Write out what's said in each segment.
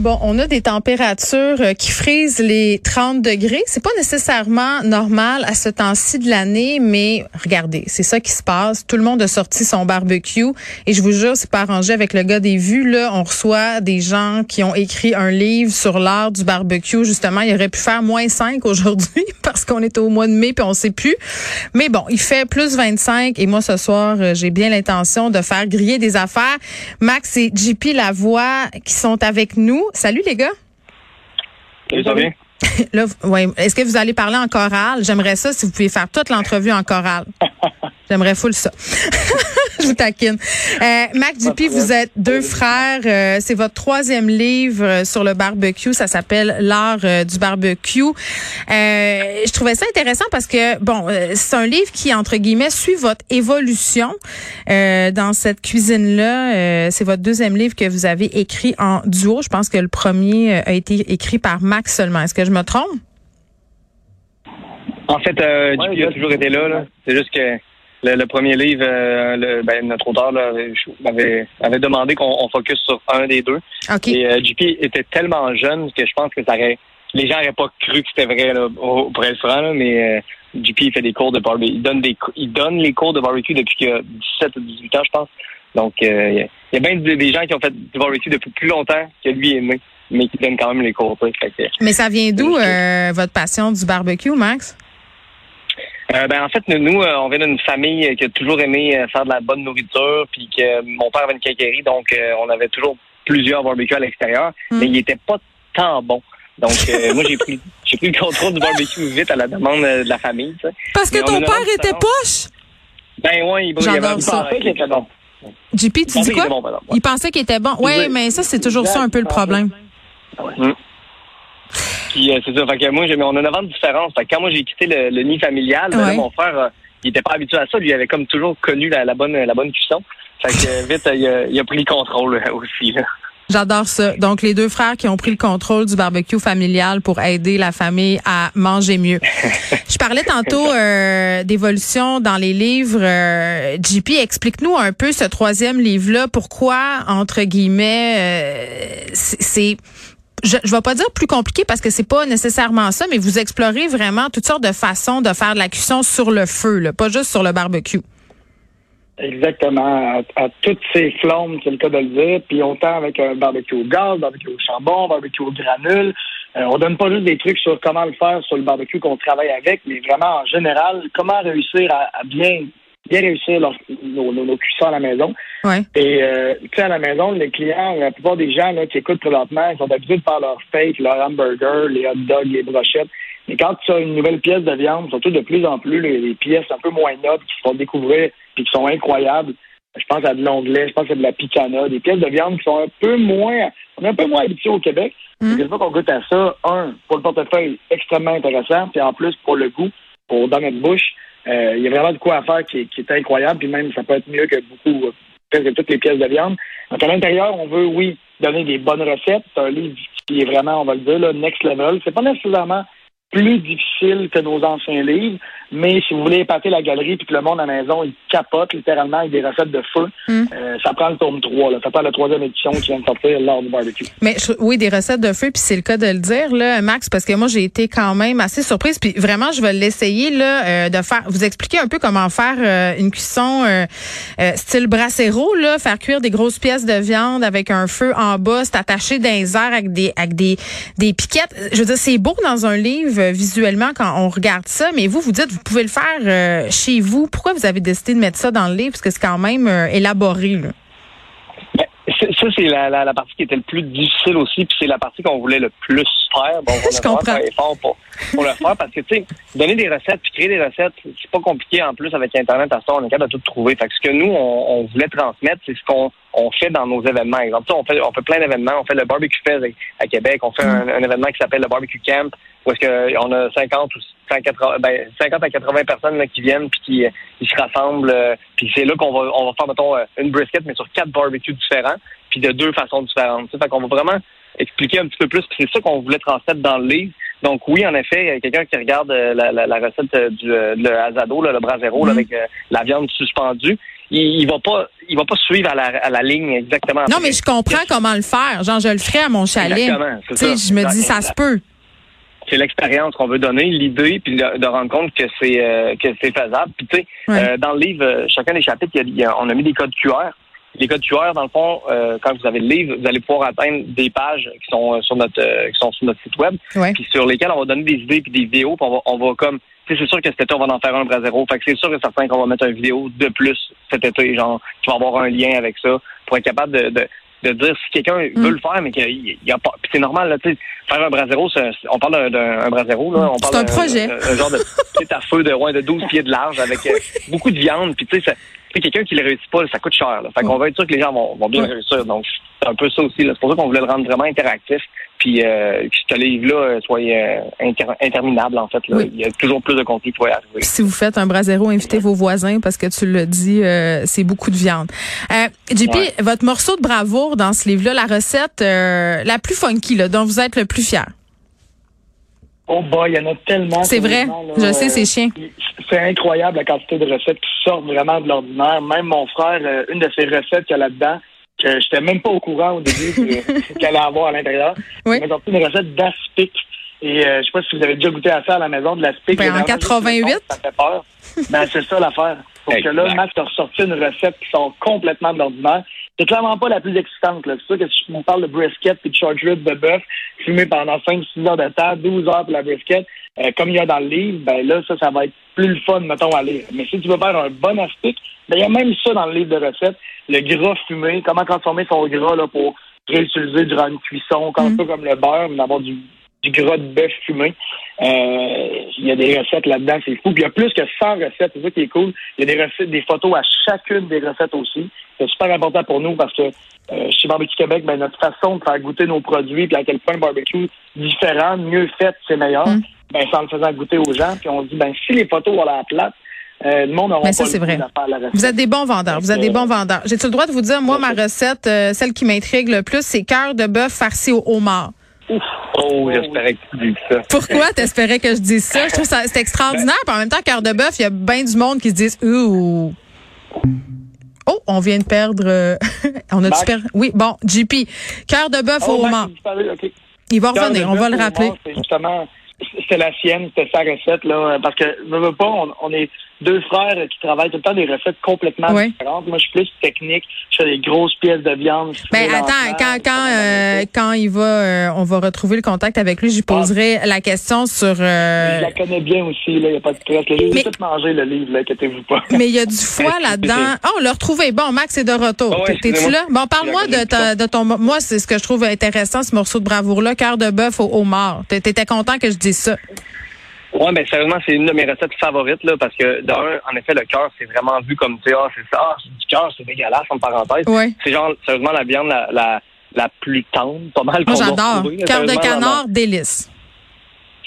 Bon, on a des températures euh, qui frisent les 30 degrés. C'est pas nécessairement normal à ce temps-ci de l'année, mais regardez, c'est ça qui se passe. Tout le monde a sorti son barbecue et je vous jure, c'est pas arrangé avec le gars des vues. Là, on reçoit des gens qui ont écrit un livre sur l'art du barbecue. Justement, il aurait pu faire moins 5 aujourd'hui parce qu'on est au mois de mai puis on sait plus. Mais bon, il fait plus 25 et moi ce soir, euh, j'ai bien l'intention de faire griller des affaires. Max et JP Lavoie qui sont avec nous. Salut les gars. Salut, ça va bien? Là, ouais. Est-ce que vous allez parler en chorale? J'aimerais ça si vous pouviez faire toute l'entrevue en chorale. J'aimerais full ça. Je vous taquine. Euh, Mac Dupuis, vous êtes deux frères. Euh, c'est votre troisième livre euh, sur le barbecue. Ça s'appelle L'art euh, du barbecue. Euh, je trouvais ça intéressant parce que, bon, euh, c'est un livre qui, entre guillemets, suit votre évolution dans cette cuisine-là. c'est votre deuxième livre que vous avez écrit en duo. Je pense que le premier a été écrit par Max seulement. Est-ce que je me trompe? En fait, euh, JP a toujours été là. là. C'est juste que le, le premier livre, euh, le, ben, notre auteur là, avait, avait demandé qu'on on focus sur un des deux. OK. Et euh, JP était tellement jeune que je pense que ça aurait, les gens n'auraient pas cru que c'était vrai là, au- pour être franc, là, mais euh, JP il fait des cours de barbecue. Il donne des il donne les cours de barbecue depuis qu'il a 17 ou 18 ans, je pense. Donc euh, il y a- il y a bien des, gens qui ont fait du barbecue depuis plus longtemps que lui est né, mais qui donnent quand même les cours. Fait que, Mais ça vient d'où euh, votre passion du barbecue, Max? Euh, ben en fait, nous, nous, euh, on vient d'une famille qui a toujours aimé euh, faire de la bonne nourriture, puis que mon père avait une quincaillerie, donc on avait toujours plusieurs barbecues à l'extérieur, Mm. mais il était pas tant bon. Donc euh, moi j'ai pris j'ai pris le contrôle du barbecue vite à la demande de la famille. tu sais. Parce que Mais ton père était poche? Ben ouais, il, il avait ça. qu'il était bon. JP, tu Il pensait dis qu'il quoi? était bon, ouais. Il pensait qu'il était bon. Oui, Oui. mais ça, c'est toujours ça un peu le problème. Puis euh, c'est ça. Fait que moi, on a 9 ans de différence. Fait que quand moi j'ai quitté le, le nid familial, ben là, mon frère, euh, il était pas habitué à ça. Lui, il avait comme toujours connu la, la bonne la bonne cuisson. Fait que euh, vite, il, a, il a pris le contrôle euh, aussi. Là. J'adore ça. Donc, les deux frères qui ont pris le contrôle du barbecue familial pour aider la famille à manger mieux. Je parlais tantôt euh, d'évolution dans les livres. Euh, JP, explique-nous un peu ce troisième livre-là. Pourquoi, entre guillemets, euh, c'est... Je, je vais pas dire plus compliqué parce que c'est pas nécessairement ça, mais vous explorez vraiment toutes sortes de façons de faire de la cuisson sur le feu, pas juste sur le barbecue. Exactement, à, toutes ces flammes, c'est le cas de le dire. Puis autant avec un barbecue au gaz, barbecue au charbon, barbecue au granule. Euh, on donne pas juste des trucs sur comment le faire sur le barbecue qu'on travaille avec, mais vraiment en général, comment réussir à bien bien réussir leur- nos, nos, nos cuissons à la maison. Ouais. Et euh, tu sais, à la maison, les clients, la plupart des gens là, qui écoutent présentement, ils sont habitués de faire leur steak, leur hamburger, les hot dogs, les brochettes. Mais quand tu as une nouvelle pièce de viande, surtout de plus en plus les, les pièces un peu moins nobles qui se font découvrir puis qui sont incroyables. Je pense à de l'onglet, je pense à de la picana, des pièces de viande qui sont un peu moins, on est un peu moins habitués au Québec. Mm. Une fois qu'on goûte à ça, un, pour le portefeuille, extrêmement intéressant, puis en plus pour le goût, pour dans notre bouche, euh, il y a vraiment de quoi à faire qui, est- qui est incroyable, puis même ça peut être mieux que beaucoup, euh, presque toutes les pièces de viande. Donc à l'intérieur, on veut, oui, donner des bonnes recettes. C'est un livre qui est vraiment, on va le dire, là, next level. C'est pas nécessairement plus difficile que nos anciens livres. Mais si vous voulez épater la galerie puis que le monde à la maison, il capote littéralement avec des recettes de feu, Hmm. euh, ça prend le tome 3. Là. Ça prend la troisième édition qui vient de sortir lors du barbecue. Mais je- oui, des recettes de feu, puis c'est le cas de le dire, là, Max, parce que moi j'ai été quand même assez surprise. Puis vraiment, je vais l'essayer là euh, de faire, vous expliquer un peu comment faire euh, une cuisson style bracero, là, faire cuire des grosses pièces de viande avec un feu en bas, c'est attaché les airs avec des avec des des piquettes. Je veux dire, c'est beau dans un livre euh, quand on regarde ça, mais vous vous dites vous pouvez le faire euh, chez vous. Pourquoi vous avez décidé de mettre ça dans le livre? Parce que c'est quand même euh, élaboré là. Ben, ça, c'est la, la, la partie qui était le plus difficile aussi, puis c'est la partie qu'on voulait le plus faire. Bon, on Je comprends. fort pour, pour le faire parce que, tu sais, donner des recettes puis créer des recettes, c'est pas compliqué en plus avec Internet à ça, on est capable de tout trouver. Fait que ce que nous, on, on voulait transmettre, c'est ce qu'on on fait dans nos événements. Exemple, on fait, on fait plein d'événements. On fait le Barbecue Fest à, à Québec. On fait un, un événement qui s'appelle le Barbecue Camp, où est-ce que on a 50 ou 180, ben, 50 à 80 personnes là, qui viennent puis qui, qui se rassemblent. euh, puis c'est là qu'on va, on va faire, mettons, euh, une brisket, mais sur quatre barbecues différents, puis de deux façons différentes. Fait qu'on va vraiment expliquer un petit peu plus. Puis c'est ça qu'on voulait transmettre dans le livre. Donc oui, en effet, il y a quelqu'un qui regarde euh, la, la, la recette euh, du euh, le là, le brasero, là, Mhm. avec euh, la viande suspendue. Il, il va pas, il va pas suivre à la, à la ligne exactement. Non, mais je comprends comment le faire. Genre, je le ferais à mon chalet. Exactement, c'est ça. je me dis, ça se peut. C'est l'expérience qu'on veut donner, l'idée, puis de, de rendre compte que c'est euh, que c'est faisable. Puis tu sais, euh, dans le livre, euh, chacun des chapitres, il y a- on a mis des codes QR. Les codes QR, dans le fond, euh, quand vous avez le livre, vous allez pouvoir atteindre des pages qui sont sur notre qui sont sur notre site web, puis sur lesquelles on va donner des idées puis des vidéos, puis on va, on va comme c'est sûr que cet été, on va en faire un brasero. Fait que c'est sûr et certain qu'on va mettre une vidéo de plus cet été, genre, qui va avoir un lien avec ça, pour être capable de, de, de dire si quelqu'un Mm. veut le faire, mais qu'il y a pas. Puis c'est normal, là, tu sais, faire un brasero, c'est- on parle d'un- d'un un brasero, là. On C'est parle un d'un- projet. Un genre de petit à feu de, ouais, de 12 pieds de large avec euh, beaucoup de viande. Puis tu sais, ça- tu sais, quelqu'un qui le réussit pas, ça coûte cher. Là. Fait qu'on va être sûr que les gens vont, vont bien le réussir. Donc, c'est un peu ça aussi. C'est pour ça qu'on voulait le rendre vraiment interactif. Puis euh, que ce livre-là euh, soit euh, inter- interminable, en fait. Là. Oui. Il y a toujours plus de contenu qui va y arriver. Puis si vous faites un brasero, invitez vos voisins parce que tu le dis, euh, c'est beaucoup de viande. Euh, JP, Ouais. votre morceau de bravoure dans ce livre-là, la recette euh, la plus funky, là, dont vous êtes le plus fier. Oh boy, il y en a tellement. C'est vrai. là. Je sais, c'est Euh, chien. C'est incroyable la quantité de recettes qui sortent vraiment de l'ordinaire. Même mon frère, euh, une de ses recettes qu'il y a là-dedans, que j'étais même pas au courant au début que- qu'elle allait avoir à l'intérieur. Oui. Il m'a sorti une recette d'aspic. Et euh, je sais pas si vous avez déjà goûté à ça à la maison, de l'aspic. Ben, en Généralement, 88? Ça fait peur. Ben, c'est ça l'affaire. Parce que là. Max a ressorti une recette qui sort complètement de l'ordinaire. C'est clairement pas la plus excitante. là. C'est sûr que si vous parle de brisket puis de short rib de bœuf, fumé pendant 5-6 heures de temps, 12 heures pour la brisket, euh, comme il y a dans le livre, ben là, ça, ça va être plus le fun, mettons, à lire. Mais si tu veux faire un bon aspic, ben il y a même ça dans le livre de recettes. Le gras fumé, comment transformer son gras là, pour réutiliser durant une cuisson, un peu comme le beurre, mais d'avoir du, du gras de bœuf fumé. Euh, il y a des recettes là-dedans, c'est fou. Puis il y a plus que 100 recettes, c'est ça qui est cool. Il y a des recettes, des photos à chacune des recettes aussi. C'est super important pour nous parce que euh, chez Barbecue Québec, ben, notre façon de faire goûter nos produits, puis à quel point le barbecue différent, mieux fait, c'est meilleur, Mm. ben, c'est en le faisant goûter aux gens. Puis on dit, ben, si les photos ont la plate, euh, le monde Mais pas ça, c'est vrai. de faire la recette. Vous êtes des bons vendeurs. Vous êtes des bons vendeurs. J'ai-tu le droit de vous dire, moi, ma recette, euh, celle qui m'intrigue le plus, c'est cœur de bœuf farci au homard? Oh, j'espérais que tu dises ça. Pourquoi t'espérais que je dise ça? Je trouve ça c'est extraordinaire. Puis en même temps, cœur de bœuf, il y a bien du monde qui se disent Ouh. Oh, on vient de perdre. euh, on a Max? du per... Oui, bon, JP. Cœur de bœuf Oh, au OK. Il va revenir, on va le rappeler. C'est justement, c'était la sienne, c'était sa recette, là, parce que, je veux pas, on, on est deux frères qui travaillent tout le temps des recettes complètement Ouais. différentes. Moi, je suis plus technique, je fais des grosses pièces de viande. Ben fumées attends, quand quand euh, quand il va, euh, on va retrouver le contact avec lui. Je lui poserai la question sur. Je euh, la connais bien aussi, là, il n'y a pas de stress. J'ai Mais- tout mangé le livre, là, inquiétez-vous pas. mais il y a du foie là-dedans. Oh, on l'a retrouvé. Bon, Max est de retour. Ah ouais, T'es-tu là? Bon, parle-moi Je de, ta, de ton. Moi, c'est ce que je trouve intéressant, ce morceau de bravoure-là, cœur de bœuf au homard. T'é- T'étais content que je dise ça. Ouais, ben sérieusement, c'est une de mes recettes favorites là, parce que d'un, en effet, le cœur, c'est vraiment vu comme tu sais, ah, c'est ça, ah, c'est du cœur, c'est dégueulasse en parenthèse. Ouais. C'est genre sérieusement la viande la, la, la plus tendre, pas mal Moi, j'adore. là, Cœur de canard, délice.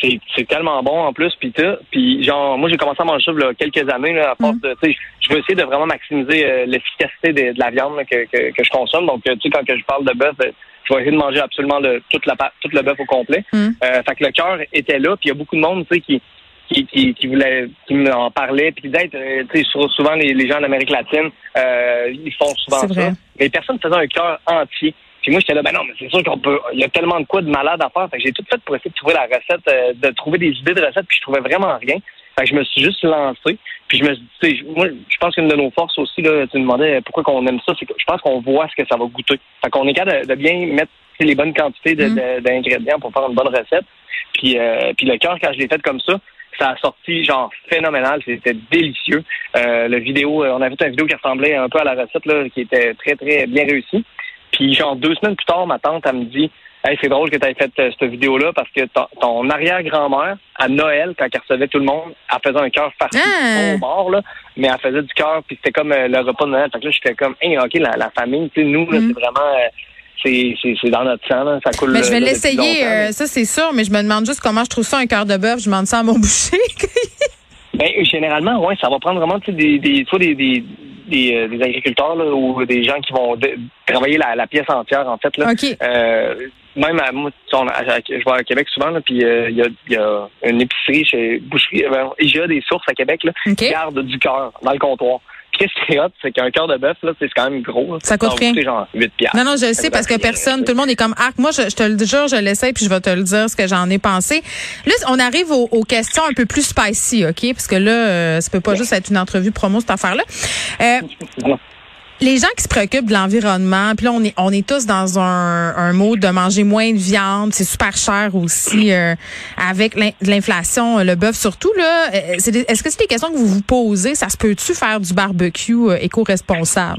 c'est c'est tellement bon en plus puis puis genre moi j'ai commencé à manger ça il y a quelques années là, à force Mm. de tu sais je veux essayer de vraiment maximiser euh, l'efficacité de, de la viande là, que, que, que je consomme donc tu sais quand que je parle de bœuf euh, tu vas essayer de manger absolument le, toute la tout le bœuf au complet. Mm. Euh, fait que le cœur était là, puis il y a beaucoup de monde, tu sais, qui qui, qui, qui voulait qui m'en parlait puis d'être euh, tu sais souvent les, les gens d'Amérique latine euh, ils font souvent ça. mais personne faisait un cœur entier. Puis moi j'étais là ben non mais c'est sûr qu'on peut il y a tellement de quoi de malade à faire. Fait que j'ai tout fait pour essayer de trouver la recette euh, de trouver des idées de recettes puis je trouvais vraiment rien fait que je me suis juste lancé puis je me suis dit tu sais, moi je pense qu'une de nos forces aussi là tu me demandais pourquoi qu'on aime ça c'est que je pense qu'on voit ce que ça va goûter fait qu'on est capable de, de bien mettre les bonnes quantités de- Mm. d'ingrédients pour faire une bonne recette puis euh, puis le cœur quand je l'ai fait comme ça ça a sorti genre phénoménal, c'était délicieux. Euh, le vidéo, euh, on a vu une vidéo qui ressemblait un peu à la recette là, qui était très très bien réussie. Puis genre deux semaines plus tard, ma tante elle me dit, hey c'est drôle que tu aies fait euh, cette vidéo là parce que ton, ton arrière-grand-mère à Noël quand elle recevait tout le monde, elle faisait un cœur farci Ah! au bord là, mais elle faisait du cœur puis c'était comme euh, le repas de Noël. Fait que là je fais comme, hey ok la, la famille, tu sais nous là Mm. c'est vraiment euh, c'est dans notre sang là, ça coule. Mais je vais l'essayer, mais- ça c'est sûr, mais je me demande juste comment je trouve ça un cœur de bœuf. Je demande ça à mon boucher. Ben, généralement, ouais, ça va prendre vraiment des, des, soit des, des, des, euh, des agriculteurs là, ou des gens qui vont travailler la, la pièce entière, en fait. Là. OK. Euh, même à moi, on à- je vais à Québec souvent, là, puis euh, il y, y a une épicerie chez Boucherie, euh, ben, IGA des sources à Québec, là, OK. qui garde du cœur dans le comptoir. Puis qu'est-ce qui est hot, c'est qu'un cœur de bœuf, là, c'est quand même gros. là. Ça coûte rien. genre 8 piastres. Non, non, je le sais parce que personne, tout le monde est comme arc. Moi, je, je te le jure, je l'essaie puis je vais te le dire ce que j'en ai pensé. Là, on arrive aux, aux questions un peu plus spicy, OK? Parce que là, euh, ça peut pas juste être une entrevue promo, cette affaire-là. Les gens qui se préoccupent de l'environnement, puis là on est on est tous dans un, un mode de manger moins de viande, c'est super cher aussi euh, avec l'in- l'inflation, euh, le bœuf surtout là. Euh, Est-ce que c'est des questions que vous vous posez? Ça se peut-tu faire du barbecue euh, éco-responsable?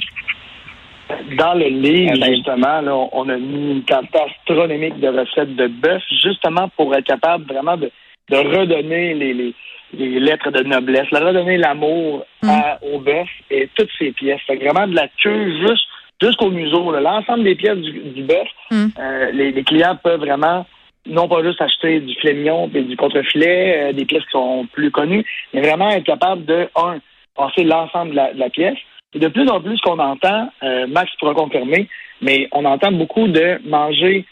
Dans le livre, Eh ben- justement, là, on a mis une quantité astronomique de recettes de bœuf, justement pour être capable vraiment de, de redonner les, les, les lettres de noblesse, de redonner l'amour à- au bœuf et toutes ses pièces. Fait vraiment de la queue juste jusqu'au museau, l'ensemble des pièces du, du bœuf, Mm. euh, les, les clients peuvent vraiment non pas juste acheter du filet mignon et du contrefilet, euh, des pièces qui sont plus connues, mais vraiment être capable de, un, passer l'ensemble de la, de la pièce. Et de plus en plus, ce qu'on entend, euh, Max pourra confirmer, mais on entend beaucoup de manger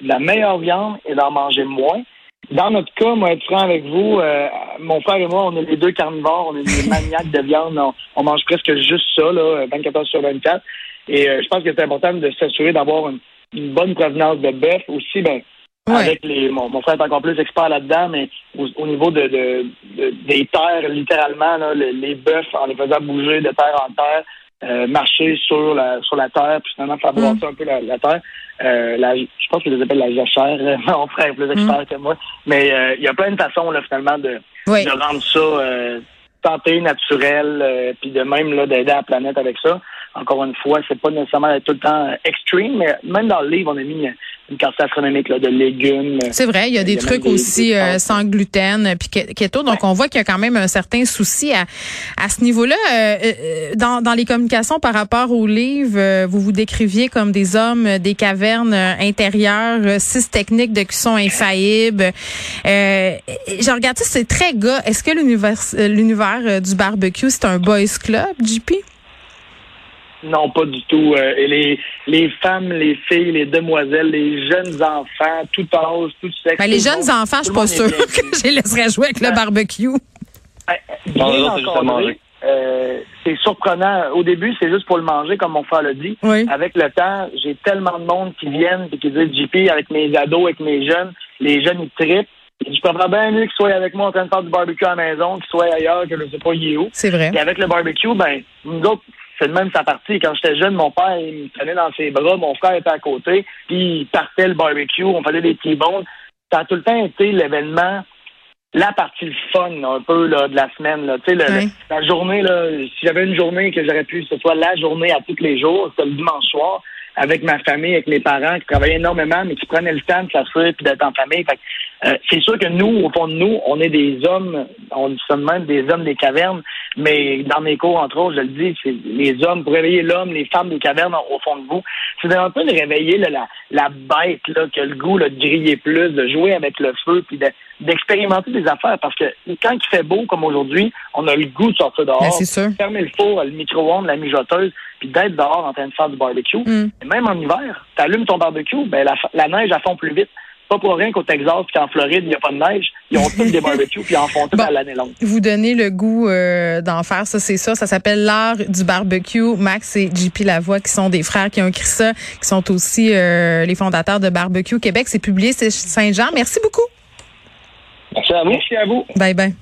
la meilleure viande et d'en manger moins. Dans notre cas, moi, être franc avec vous, euh, mon frère et moi, on est les deux carnivores, on est des maniaques de viande, on, on mange presque juste ça, là, 24 heures sur 24. Et euh, je pense que c'est important de s'assurer d'avoir une, une bonne provenance de bœuf. Aussi, ben, Ouais. avec les, mon, mon frère est encore plus expert là-dedans, mais au, au niveau de, de- de- des terres, littéralement, là, les, les bœufs, en les faisant bouger de terre en terre, euh, marcher sur la sur la terre, puis finalement faire brasser un peu la, la terre. Euh, la, je pense qu'ils les appellent la jachère. Mon frère est plus expert que moi. Mais euh, il y a plein de façons, là, finalement, de, Oui. de rendre ça euh, santé, naturel, euh, puis de même là, d'aider la planète avec ça. Encore une fois, c'est pas nécessairement tout le temps euh, extreme, mais même dans le livre, on a mis euh, une carte astronomique là, de légumes. C'est vrai, il y a des trucs des- aussi des euh, sans gluten euh, puis ke- keto, donc on voit qu'il y a quand même un certain souci à, à ce niveau-là. Euh, euh, dans, dans les communications par rapport au livre, euh, vous vous décriviez comme des hommes euh, des cavernes euh, intérieures, euh, six techniques de cuisson infaillibles. Euh, je regarde ça, c'est très gars. Est-ce que l'univers euh, l'univers euh, du barbecue, c'est un boys club, JP? Non, pas du tout. Euh, et les, les femmes, les filles, les demoiselles, les jeunes enfants, tout âge, tout sexe. Ben, les tout le jeunes monde- enfants, je suis le pas sûre que je les laisserais jouer avec le barbecue. Encadré. manger. Euh, c'est surprenant. Au début, c'est juste pour le manger, comme mon frère l'a dit. Oui. Avec le temps, j'ai tellement de monde qui viennent et qui disent JP avec mes ados, avec mes jeunes. Les jeunes, ils trippent. Je préfère bien mieux qu'ils soient avec moi en train de faire du barbecue à la maison, qu'ils soient ailleurs, que je sais pas, il est où. C'est vrai. Et avec le barbecue, ben, nous autres, c'est de même sa partie. Quand j'étais jeune, mon père, il me prenait dans ses bras, mon frère était à côté, puis il partait le barbecue, on faisait des petits bons. Ça a tout le temps été l'événement, la partie le fun, un peu, là, de la semaine, là. Tu sais, la journée, là, si j'avais une journée que j'aurais pu, que ce soit la journée à tous les jours, c'était le dimanche soir, avec ma famille, avec mes parents, qui travaillaient énormément, mais qui prenaient le temps de s'asseoir puis d'être en famille. Fait euh, c'est sûr que nous, au fond de nous, on est des hommes, on dit ça de même, des hommes des cavernes. Mais dans mes cours, entre autres, je le dis, c'est les hommes, pour réveiller l'homme, les femmes des cavernes au fond de vous, c'est un peu de réveiller la, la bête là, qui a le goût là, de griller plus, de jouer avec le feu, puis d'expérimenter des affaires. Parce que quand il fait beau, comme aujourd'hui, on a le goût de sortir dehors, ben, fermer le four, le micro-ondes, la mijoteuse, puis d'être dehors en train de faire du barbecue. Mm. Et même en hiver, tu allumes ton barbecue, ben la, la neige, elle fond plus vite pas pour rien qu'au Texas et qu'en Floride, il n'y a pas de neige. Ils ont tous des barbecues puis ils en font tout à l'année longue. Vous donnez le goût euh, d'en faire, ça c'est ça. Ça s'appelle l'art du barbecue. Max et JP Lavoie, qui sont des frères qui ont écrit ça, qui sont aussi euh, les fondateurs de Barbecue Québec. C'est publié, c'est Saint-Jean. Merci beaucoup. Merci à vous. Merci à vous. Bye bye.